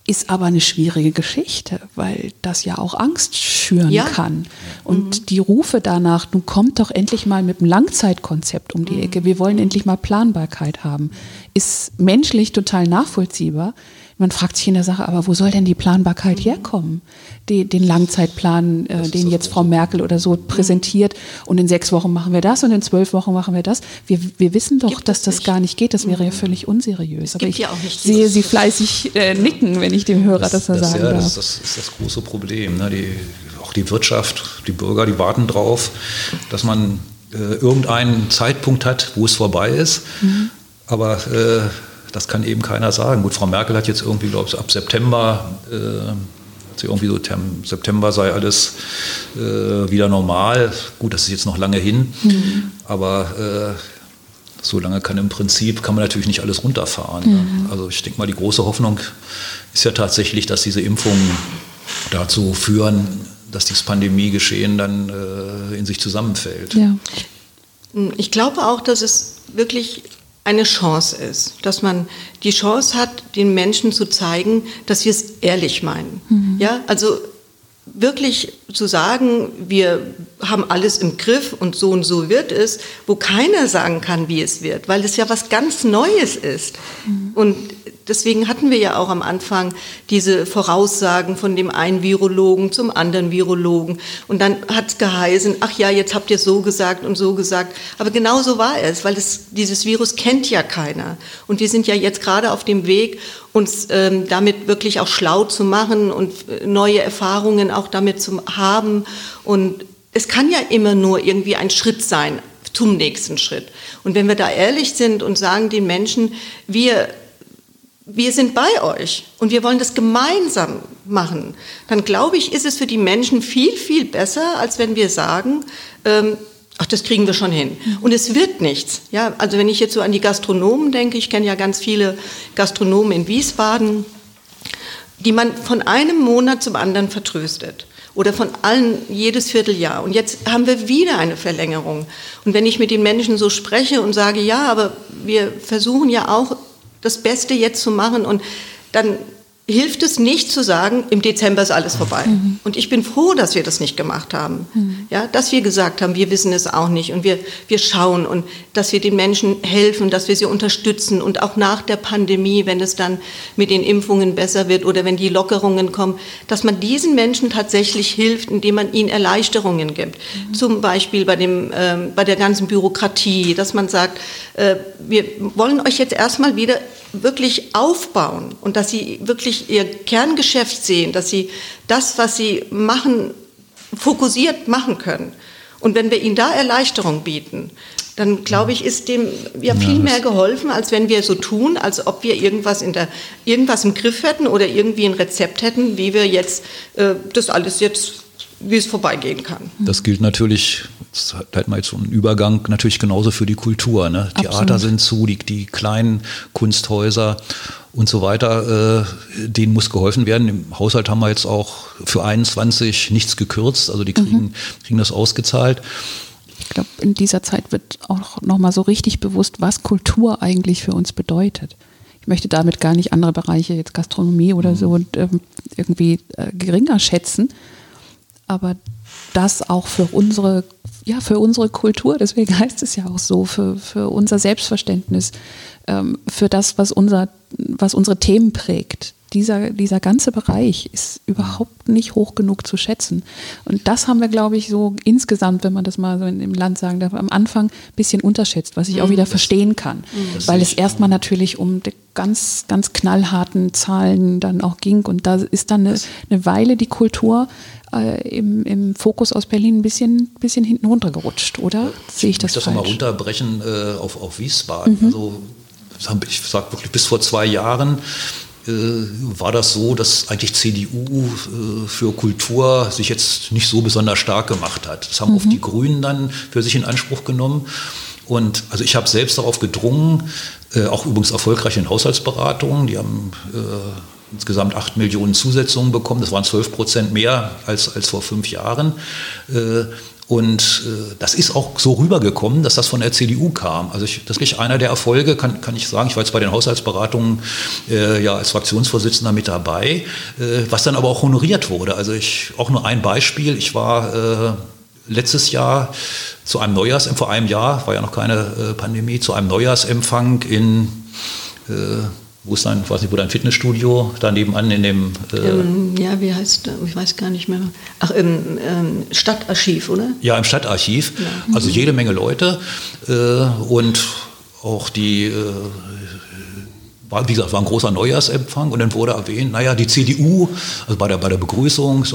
ist aber eine schwierige Geschichte, weil das ja auch Angst schüren ja. kann. Und mhm. die Rufe danach, nun kommt doch endlich mal mit einem Langzeitkonzept um die mhm. Ecke, wir wollen endlich mal Planbarkeit haben, ist menschlich total nachvollziehbar. Man fragt sich in der Sache, aber wo soll denn die Planbarkeit herkommen? Die, den Langzeitplan, äh, den jetzt Frau Merkel oder so präsentiert und in sechs Wochen machen wir das und in zwölf Wochen machen wir das. Wir, wir wissen doch, gibt dass das nicht. gar nicht geht. Das wäre ja mhm. völlig unseriös. aber ich ja sehe Sie fleißig äh, nicken, wenn ich dem Hörer das, das, das sagen ja, darf. Das, das, ist das große Problem. Ne? Die, auch die Wirtschaft, die Bürger, die warten drauf, dass man äh, irgendeinen Zeitpunkt hat, wo es vorbei ist. Mhm. Aber äh, das kann eben keiner sagen. Gut, Frau Merkel hat jetzt irgendwie, glaube ich, ab September, äh, sie irgendwie so, September sei alles äh, wieder normal. Gut, das ist jetzt noch lange hin, mhm. aber äh, so lange kann im Prinzip, kann man natürlich nicht alles runterfahren. Mhm. Ne? Also ich denke mal, die große Hoffnung ist ja tatsächlich, dass diese Impfungen dazu führen, dass dieses Pandemiegeschehen dann äh, in sich zusammenfällt. Ja. Ich glaube auch, dass es wirklich eine Chance ist, dass man die Chance hat, den Menschen zu zeigen, dass wir es ehrlich meinen. Mhm. Ja, also wirklich zu sagen, wir haben alles im Griff und so und so wird es, wo keiner sagen kann, wie es wird, weil es ja was ganz Neues ist. Mhm. Und deswegen hatten wir ja auch am Anfang diese Voraussagen von dem einen Virologen zum anderen Virologen. Und dann hat es geheißen, ach ja, jetzt habt ihr so gesagt und so gesagt. Aber genau so war es, weil es, dieses Virus kennt ja keiner. Und wir sind ja jetzt gerade auf dem Weg, uns ähm, damit wirklich auch schlau zu machen und äh, neue Erfahrungen auch damit zu haben. Und es kann ja immer nur irgendwie ein Schritt sein zum nächsten Schritt. Und wenn wir da ehrlich sind und sagen den Menschen, wir wir sind bei euch und wir wollen das gemeinsam machen, dann glaube ich, ist es für die Menschen viel, viel besser, als wenn wir sagen, ähm, ach, das kriegen wir schon hin. Und es wird nichts. Ja, also wenn ich jetzt so an die Gastronomen denke, ich kenne ja ganz viele Gastronomen in Wiesbaden, die man von einem Monat zum anderen vertröstet oder von allen jedes Vierteljahr. Und jetzt haben wir wieder eine Verlängerung. Und wenn ich mit den Menschen so spreche und sage, ja, aber wir versuchen ja auch das Beste jetzt zu machen. Und dann hilft es nicht zu sagen, im Dezember ist alles vorbei. Mhm. Und ich bin froh, dass wir das nicht gemacht haben. Mhm. Ja, dass wir gesagt haben, wir wissen es auch nicht und wir, wir schauen und dass wir den Menschen helfen, dass wir sie unterstützen und auch nach der Pandemie, wenn es dann mit den Impfungen besser wird oder wenn die Lockerungen kommen, dass man diesen Menschen tatsächlich hilft, indem man ihnen Erleichterungen gibt. Mhm. Zum Beispiel bei, dem, ähm, bei der ganzen Bürokratie, dass man sagt, äh, wir wollen euch jetzt erstmal wieder wirklich aufbauen und dass sie wirklich ihr Kerngeschäft sehen, dass sie das, was sie machen, fokussiert machen können. Und wenn wir ihnen da Erleichterung bieten, dann glaube ich, ist dem ja viel mehr geholfen, als wenn wir so tun, als ob wir irgendwas, in der, irgendwas im Griff hätten oder irgendwie ein Rezept hätten, wie wir jetzt äh, das alles jetzt wie es vorbeigehen kann. Das gilt natürlich, das hat man jetzt so einen Übergang, natürlich genauso für die Kultur. Ne? Theater sind zu, die, die kleinen Kunsthäuser und so weiter, äh, denen muss geholfen werden. Im Haushalt haben wir jetzt auch für 21 nichts gekürzt, also die kriegen, mhm. kriegen das ausgezahlt. Ich glaube, in dieser Zeit wird auch nochmal so richtig bewusst, was Kultur eigentlich für uns bedeutet. Ich möchte damit gar nicht andere Bereiche, jetzt Gastronomie oder mhm. so, und, ähm, irgendwie äh, geringer schätzen aber das auch für unsere, ja, für unsere Kultur, deswegen heißt es ja auch so, für, für unser Selbstverständnis, ähm, für das, was, unser, was unsere Themen prägt. Dieser, dieser ganze Bereich ist überhaupt nicht hoch genug zu schätzen. Und das haben wir, glaube ich, so insgesamt, wenn man das mal so in, im Land sagen darf, am Anfang ein bisschen unterschätzt, was ich auch mhm. wieder verstehen kann. Mhm. Weil es erstmal natürlich um ganz, ganz knallharten Zahlen dann auch ging. Und da ist dann eine, eine Weile die Kultur äh, im, im Fokus aus Berlin ein bisschen, bisschen hinten runtergerutscht, oder? Sehe ich das ich das falsch? mal runterbrechen äh, auf, auf Wiesbaden. Mhm. Also ich sage wirklich bis vor zwei Jahren war das so, dass eigentlich CDU äh, für Kultur sich jetzt nicht so besonders stark gemacht hat. Das haben mhm. oft die Grünen dann für sich in Anspruch genommen. Und also ich habe selbst darauf gedrungen, äh, auch übrigens erfolgreich in Haushaltsberatungen, die haben insgesamt 8 Millionen Zusetzungen bekommen. Das waren 12 Prozent mehr als, als vor fünf Jahren. Und äh, das ist auch so rübergekommen, dass das von der CDU kam. Also ich, das ist einer der Erfolge, kann, kann ich sagen. Ich war jetzt bei den Haushaltsberatungen äh, ja als Fraktionsvorsitzender mit dabei, äh, was dann aber auch honoriert wurde. Also ich auch nur ein Beispiel. Ich war äh, letztes Jahr zu einem Neujahrs, vor einem Jahr war ja noch keine äh, Pandemie, zu einem Neujahrsempfang in äh, wo ist dein, weiß nicht, wo dein Fitnessstudio da nebenan in dem. Äh ähm, ja, wie heißt, ich weiß gar nicht mehr. Ach, im ähm, Stadtarchiv, oder? Ja, im Stadtarchiv. Ja. Also jede Menge Leute äh, und auch die äh, war, wie gesagt, war ein großer Neujahrsempfang und dann wurde erwähnt, naja, die CDU, also bei der, bei der Begrüßung,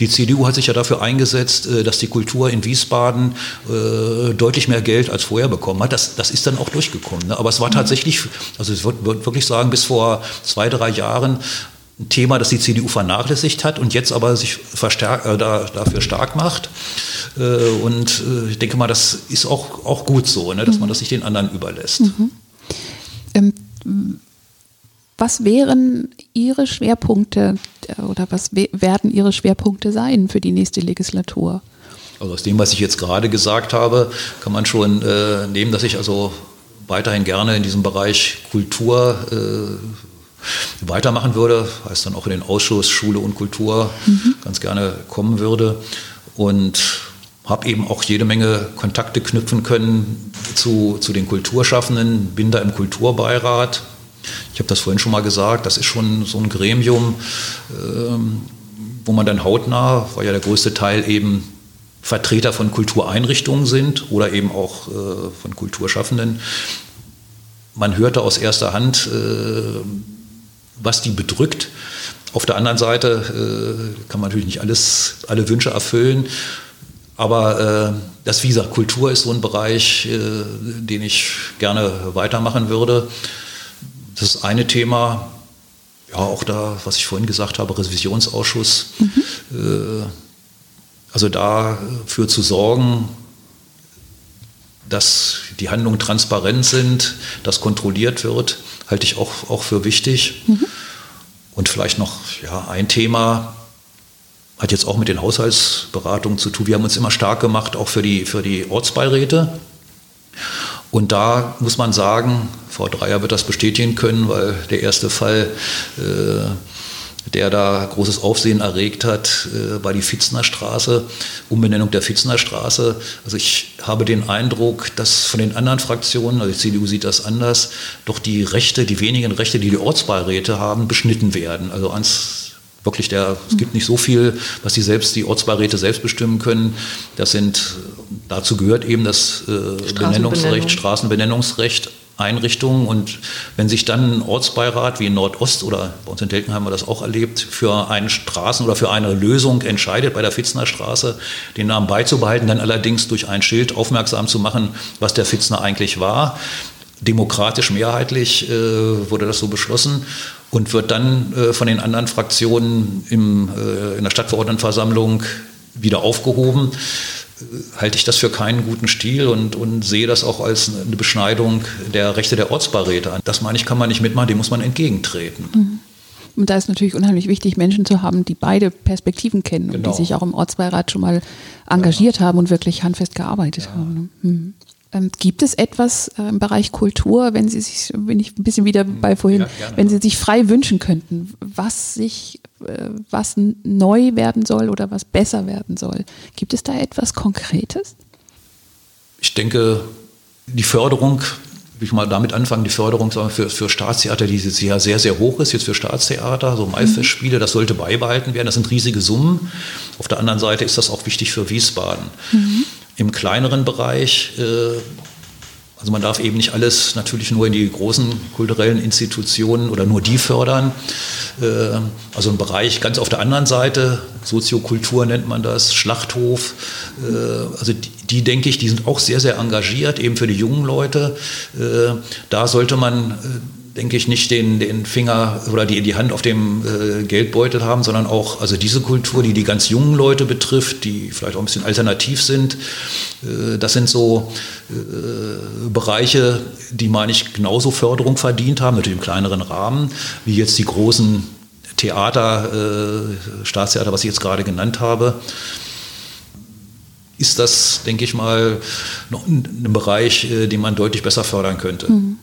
die CDU hat sich ja dafür eingesetzt, äh, dass die Kultur in Wiesbaden äh, deutlich mehr Geld als vorher bekommen hat. Das, das ist dann auch durchgekommen. Ne? Aber es war mhm. tatsächlich, also ich würde wirklich sagen, bis vor zwei, drei Jahren ein Thema, das die CDU vernachlässigt hat und jetzt aber sich verstärk, äh, da, dafür stark macht. Äh, und äh, ich denke mal, das ist auch, auch gut so, ne, dass man mhm. das nicht den anderen überlässt. Mhm. Ähm was wären Ihre Schwerpunkte äh, oder was werden Ihre Schwerpunkte sein für die nächste Legislatur? Also aus dem, was ich jetzt gerade gesagt habe, kann man schon äh, nehmen, dass ich also weiterhin gerne in diesem Bereich Kultur äh, weitermachen würde, heißt dann auch in den Ausschuss Schule und Kultur mhm. ganz gerne kommen würde und habe eben auch jede Menge Kontakte knüpfen können zu, zu den Kulturschaffenden, bin da im Kulturbeirat. Ich habe das vorhin schon mal gesagt, das ist schon so ein Gremium, ähm, wo man dann hautnah, weil ja der größte Teil eben Vertreter von Kultureinrichtungen sind oder eben auch äh, von Kulturschaffenden. Man hörte aus erster Hand, äh, was die bedrückt. Auf der anderen Seite äh, kann man natürlich nicht alles, alle Wünsche erfüllen. Aber äh, das Visa Kultur ist so ein Bereich, äh, den ich gerne weitermachen würde. Das ist eine Thema. Ja, auch da, was ich vorhin gesagt habe, Revisionsausschuss. Mhm. Äh, also dafür zu sorgen, dass die Handlungen transparent sind, dass kontrolliert wird, halte ich auch, auch für wichtig. Mhm. Und vielleicht noch ja, ein Thema, hat jetzt auch mit den Haushaltsberatungen zu tun. Wir haben uns immer stark gemacht, auch für die, für die Ortsbeiräte. Und da muss man sagen, Frau Dreier wird das bestätigen können, weil der erste Fall, äh, der da großes Aufsehen erregt hat, äh, war die Fitzner Straße, Umbenennung der Fitzner Straße. Also ich habe den Eindruck, dass von den anderen Fraktionen, also die CDU sieht das anders, doch die Rechte, die wenigen Rechte, die die Ortsbeiräte haben, beschnitten werden. Also ans wirklich der, es gibt nicht so viel, was die selbst, die Ortsbeiräte selbst bestimmen können. Das sind, dazu gehört eben das äh, Benennungsrecht, Straßenbenennungsrecht, Einrichtungen und wenn sich dann ein Ortsbeirat wie in Nordost oder bei uns in Delken haben wir das auch erlebt, für einen Straßen oder für eine Lösung entscheidet bei der Fitzner Straße, den Namen beizubehalten, dann allerdings durch ein Schild aufmerksam zu machen, was der Fitzner eigentlich war. Demokratisch mehrheitlich äh, wurde das so beschlossen und wird dann äh, von den anderen Fraktionen im, äh, in der Stadtverordnetenversammlung wieder aufgehoben, äh, halte ich das für keinen guten Stil und, und sehe das auch als eine Beschneidung der Rechte der Ortsbeiräte an. Das meine ich, kann man nicht mitmachen, dem muss man entgegentreten. Mhm. Und da ist natürlich unheimlich wichtig, Menschen zu haben, die beide Perspektiven kennen genau. und die genau. sich auch im Ortsbeirat schon mal engagiert ja. haben und wirklich handfest gearbeitet ja. haben. Mhm. Ähm, gibt es etwas äh, im Bereich Kultur, wenn Sie sich, bin ich ein bisschen wieder hm, bei vorhin, ja, wenn Sie sich frei wünschen könnten, was sich, äh, was neu werden soll oder was besser werden soll? Gibt es da etwas Konkretes? Ich denke, die Förderung, will ich mal damit anfangen, die Förderung für, für Staatstheater, die jetzt ja sehr, sehr hoch ist, jetzt für Staatstheater, so Maifestspiele, mhm. das sollte beibehalten werden. Das sind riesige Summen. Auf der anderen Seite ist das auch wichtig für Wiesbaden. Mhm. Im kleineren Bereich, äh, also man darf eben nicht alles natürlich nur in die großen kulturellen Institutionen oder nur die fördern. Äh, also ein Bereich ganz auf der anderen Seite, Soziokultur nennt man das, Schlachthof. Äh, also die, die, denke ich, die sind auch sehr, sehr engagiert, eben für die jungen Leute. Da sollte man denke ich, nicht den, den Finger oder die, die Hand auf dem äh, Geldbeutel haben, sondern auch also diese Kultur, die die ganz jungen Leute betrifft, die vielleicht auch ein bisschen alternativ sind. Äh, das sind so äh, Bereiche, die, meine ich, genauso Förderung verdient haben, natürlich im kleineren Rahmen, wie jetzt die großen Theater, äh, Staatstheater, was ich jetzt gerade genannt habe ist das, denke ich mal, noch ein, Bereich, äh, den man deutlich besser fördern könnte. Mhm.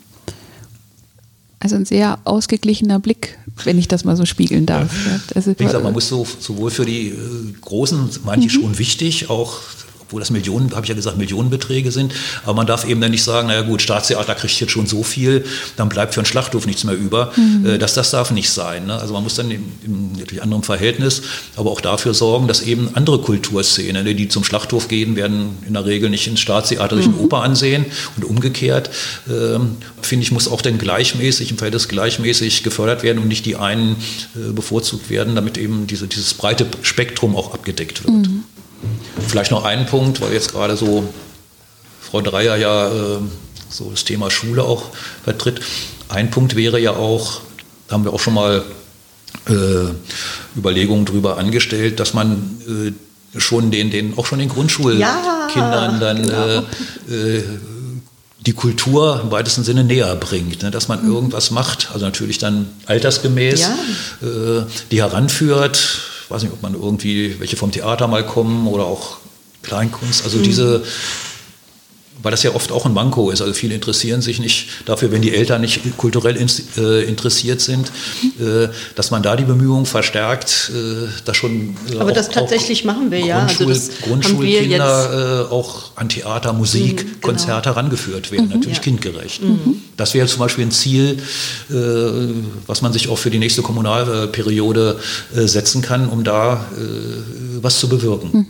Also ein sehr ausgeglichener Blick, wenn ich das mal so spiegeln darf. Ja. Also, Wie gesagt, man muss so, sowohl für die äh, Großen, manche mhm. schon wichtig, auch obwohl das Millionen, habe ich ja gesagt, Millionenbeträge sind. Aber man darf eben dann nicht sagen, naja gut, Staatstheater kriegt jetzt schon so viel, dann bleibt für einen Schlachthof nichts mehr über. Mhm. Äh, das, das darf nicht sein. Ne? Also man muss dann im, im natürlich anderen Verhältnis, aber auch dafür sorgen, dass eben andere Kulturszenen, ne, die zum Schlachthof gehen, werden in der Regel nicht ins Staatstheater sich mhm. eine Oper ansehen und umgekehrt. Ähm, finde ich, muss auch dann gleichmäßig, im Verhältnis gleichmäßig gefördert werden und nicht die einen äh, bevorzugt werden, damit eben diese, dieses breite Spektrum auch abgedeckt wird. Mhm. Vielleicht noch einen Punkt, weil jetzt gerade so Frau Dreier ja äh, so das Thema Schule auch vertritt. Ein Punkt wäre ja auch, da haben wir auch schon mal äh, Überlegungen darüber angestellt, dass man äh, schon den, den, auch schon den Grundschulkindern ja, dann genau. Äh, äh, die Kultur im weitesten Sinne näher bringt, ne? dass man mhm. irgendwas macht, also natürlich dann altersgemäß, ja. Äh, die heranführt, weiß nicht, ob man irgendwie welche vom Theater mal kommen oder auch Kleinkunst. Also mhm. diese, weil das ja oft auch ein Manko ist. Also viele interessieren sich nicht dafür, wenn die Eltern nicht kulturell äh, interessiert sind, äh, dass man da die Bemühungen verstärkt, äh, das schon. Äh, Aber auch, das tatsächlich machen wir ja. Grundschul, also Grundschulkinder äh, auch an Theater, Musik, mhm, genau. Konzerte herangeführt werden, mhm, natürlich ja. kindgerecht. Mhm. Das wäre zum Beispiel ein Ziel, äh, was man sich auch für die nächste Kommunalperiode setzen kann, um da was zu bewirken. Mhm.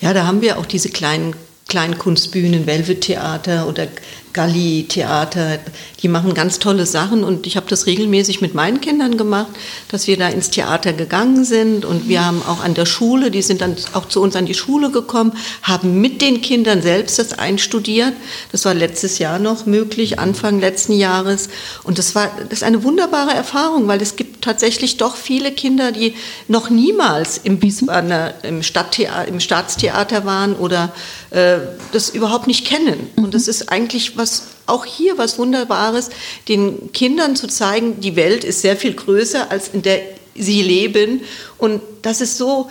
Ja, da haben wir auch diese kleinen Kleinkunstbühnen, Velvet Theater oder Galli-Theater, die machen ganz tolle Sachen. Und ich habe das regelmäßig mit meinen Kindern gemacht, dass wir da ins Theater gegangen sind. Und wir haben auch an der Schule, die sind dann auch zu uns an die Schule gekommen, haben mit den Kindern selbst das einstudiert. Das war letztes Jahr noch möglich, Anfang letzten Jahres. Und das war das ist eine wunderbare Erfahrung, weil es gibt tatsächlich doch viele Kinder, die noch niemals im Wiesbadener im, Stadttheater, im Staatstheater waren oder äh, das überhaupt nicht kennen. Und das ist eigentlich was auch hier was Wunderbares, den Kindern zu zeigen, die Welt ist sehr viel größer, als in der sie leben und dass es so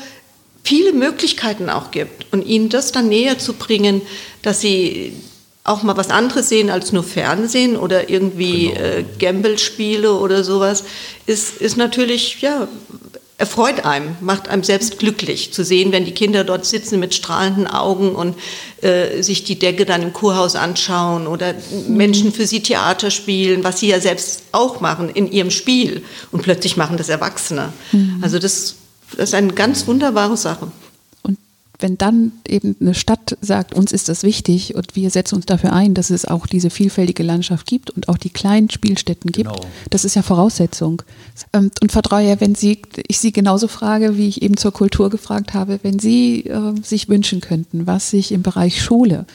viele Möglichkeiten auch gibt und ihnen das dann näher zu bringen, dass sie auch mal was anderes sehen als nur Fernsehen oder irgendwie genau. äh, Gamble-Spiele oder sowas, ist, ist natürlich ja, erfreut einem, macht einem selbst glücklich zu sehen, wenn die Kinder dort sitzen mit strahlenden Augen und äh, sich die Decke dann im Kurhaus anschauen oder mhm. Menschen für sie Theater spielen, was sie ja selbst auch machen in ihrem Spiel und plötzlich machen das Erwachsene. Mhm. Also das, das ist eine ganz wunderbare Sache wenn dann eben eine Stadt sagt, uns ist das wichtig und wir setzen uns dafür ein, dass es auch diese vielfältige Landschaft gibt und auch die kleinen Spielstätten gibt, genau. das ist ja Voraussetzung. Ähm, und Frau Treuer, wenn Sie, ich Sie genauso frage, wie ich eben zur Kultur gefragt habe, wenn Sie äh, sich wünschen könnten, was sich im Bereich Schule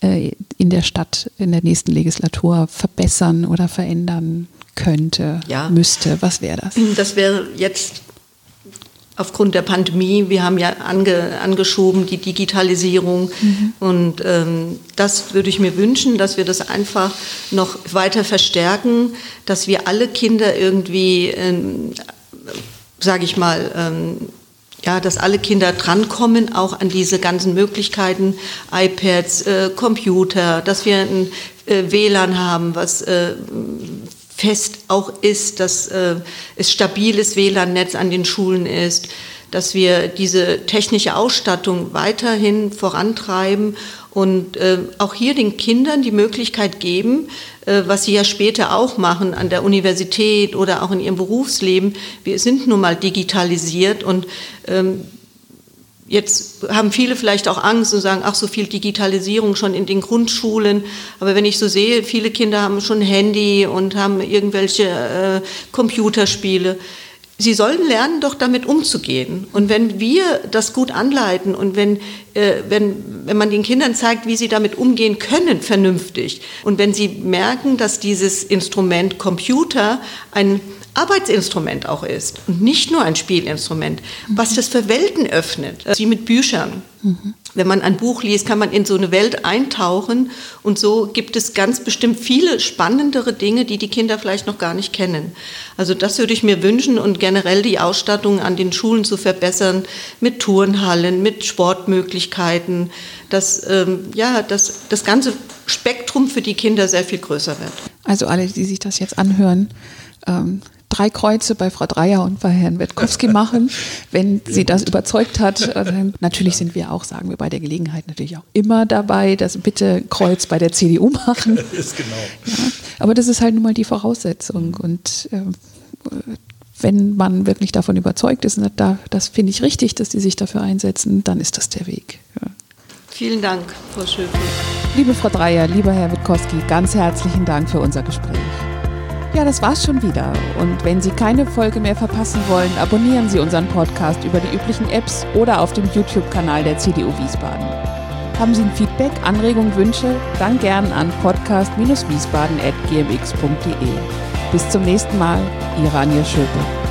äh, in der Stadt in der nächsten Legislatur verbessern oder verändern könnte, ja. müsste, was wäre das? Das wäre jetzt aufgrund der Pandemie, wir haben ja ange, angeschoben die Digitalisierung mhm. und ähm, das würde ich mir wünschen, dass wir das einfach noch weiter verstärken, dass wir alle Kinder irgendwie, ähm, sage ich mal, ähm, ja, dass alle Kinder drankommen, auch an diese ganzen Möglichkeiten, iPads, äh, Computer, dass wir ein äh, WLAN haben, was äh, fest auch ist, dass äh, es stabiles WLAN-Netz an den Schulen ist, dass wir diese technische Ausstattung weiterhin vorantreiben und äh, auch hier den Kindern die Möglichkeit geben, äh, was sie ja später auch machen an der Universität oder auch in ihrem Berufsleben. Wir sind nun mal digitalisiert und ähm, Jetzt haben viele vielleicht auch Angst und sagen, ach, so viel Digitalisierung schon in den Grundschulen. Aber wenn ich so sehe, viele Kinder haben schon Handy und haben irgendwelche äh, Computerspiele. Sie sollen lernen, doch damit umzugehen. Und wenn wir das gut anleiten und wenn, äh, wenn, wenn man den Kindern zeigt, wie sie damit umgehen können, vernünftig, und wenn sie merken, dass dieses Instrument Computer ein Arbeitsinstrument auch ist und nicht nur ein Spielinstrument, was das für Welten öffnet, wie mit Büchern. Wenn man ein Buch liest, kann man in so eine Welt eintauchen und so gibt es ganz bestimmt viele spannendere Dinge, die die Kinder vielleicht noch gar nicht kennen. Also das würde ich mir wünschen und generell die Ausstattung an den Schulen zu verbessern mit Turnhallen, mit Sportmöglichkeiten, dass ähm, ja, dass das ganze Spektrum für die Kinder sehr viel größer wird. Also alle, die sich das jetzt anhören, ähm, drei Kreuze bei Frau Dreier und bei Herrn Witkowski machen, wenn sie das überzeugt hat. Äh, natürlich sind wir auch, sagen wir bei der Gelegenheit natürlich auch immer dabei, dass bitte Kreuz bei der CDU machen. Das ist genau. Ja, aber das ist halt nun mal die Voraussetzung und äh, wenn man wirklich davon überzeugt ist, und da, das finde ich richtig, dass die sich dafür einsetzen, dann ist das der Weg. Ja. Vielen Dank, Frau Schöpfe. Liebe Frau Dreier, lieber Herr Witkowski, ganz herzlichen Dank für unser Gespräch. Ja, das war's schon wieder. Und wenn Sie keine Folge mehr verpassen wollen, abonnieren Sie unseren Podcast über die üblichen Apps oder auf dem YouTube-Kanal der CDU Wiesbaden. Haben Sie ein Feedback, Anregungen, Wünsche? Dann gern an podcast-wiesbaden.gmx.de. Bis zum nächsten Mal, Ihre Anja Schöpe.